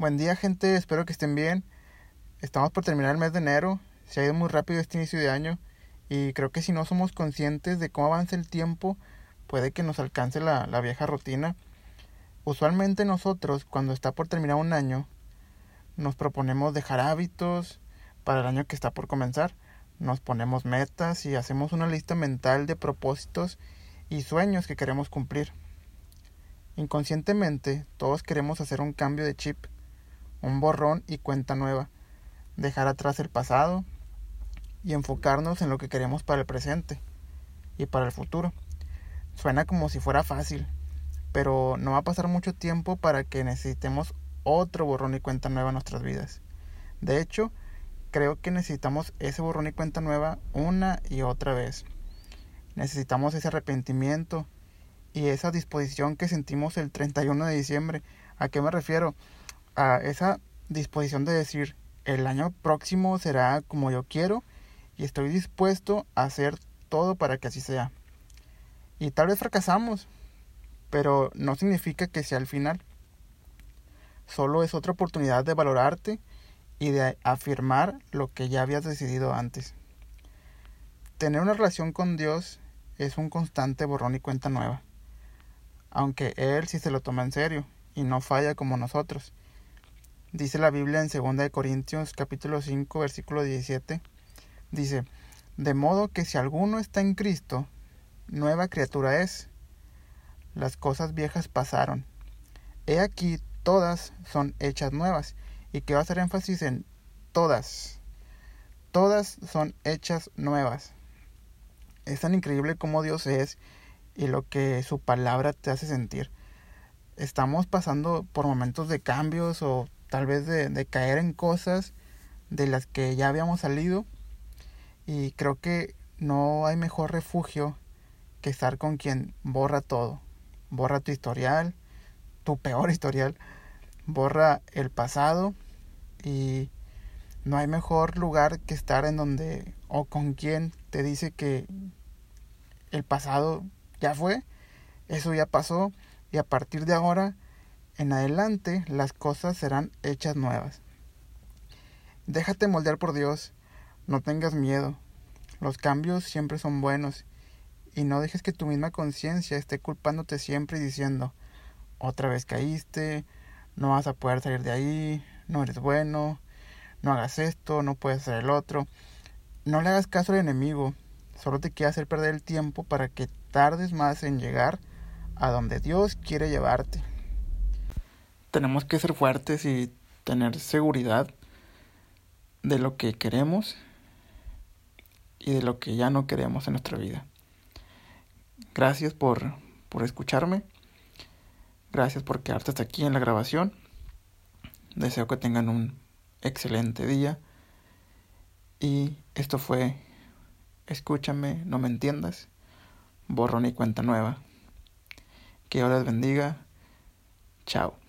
Buen día gente, espero que estén bien. Estamos por terminar el mes de enero, se ha ido muy rápido este inicio de año y creo que si no somos conscientes de cómo avanza el tiempo, puede que nos alcance la, la vieja rutina. Usualmente nosotros, cuando está por terminar un año, nos proponemos dejar hábitos para el año que está por comenzar. Nos ponemos metas y hacemos una lista mental de propósitos y sueños que queremos cumplir. Inconscientemente, todos queremos hacer un cambio de chip un borrón y cuenta nueva, dejar atrás el pasado y enfocarnos en lo que queremos para el presente y para el futuro. Suena como si fuera fácil, pero no va a pasar mucho tiempo para que necesitemos otro borrón y cuenta nueva en nuestras vidas. De hecho, creo que necesitamos ese borrón y cuenta nueva una y otra vez. Necesitamos ese arrepentimiento y esa disposición que sentimos el 31 de diciembre. ¿A qué me refiero? A esa disposición de decir, el año próximo será como yo quiero y estoy dispuesto a hacer todo para que así sea. Y tal vez fracasamos, pero no significa que sea el final. Solo es otra oportunidad de valorarte y de afirmar lo que ya habías decidido antes. Tener una relación con Dios es un constante borrón y cuenta nueva, aunque Él sí se lo toma en serio y no falla como nosotros. Dice la Biblia en 2 Corintios capítulo 5 versículo 17. Dice, de modo que si alguno está en Cristo, nueva criatura es. Las cosas viejas pasaron. He aquí, todas son hechas nuevas. Y que va a hacer énfasis en todas. Todas son hechas nuevas. Es tan increíble como Dios es y lo que su palabra te hace sentir. Estamos pasando por momentos de cambios o tal vez de, caer en cosas de las que ya habíamos salido y creo que no hay mejor refugio que estar con quien borra todo. Borra tu historial, tu peor historial, borra el pasado y no hay mejor lugar que estar en donde o con quien te dice que el pasado ya fue, eso ya pasó y a partir de ahora en adelante las cosas serán hechas nuevas. Déjate moldear por Dios, no tengas miedo. Los cambios siempre son buenos y no dejes que tu misma conciencia esté culpándote siempre y diciendo, otra vez caíste, no vas a poder salir de ahí, no eres bueno, no hagas esto, no puedes hacer el otro. No le hagas caso al enemigo, solo te quiere hacer perder el tiempo para que tardes más en llegar a donde Dios quiere llevarte tenemos que ser fuertes y tener seguridad de lo que queremos y de lo que ya no queremos en nuestra vida. Gracias por, por escucharme. Gracias por quedarte hasta aquí en la grabación. Deseo que tengan un excelente día. Y esto fue Escúchame, no me entiendas. Borrón y cuenta nueva. Que Dios les bendiga. Chao.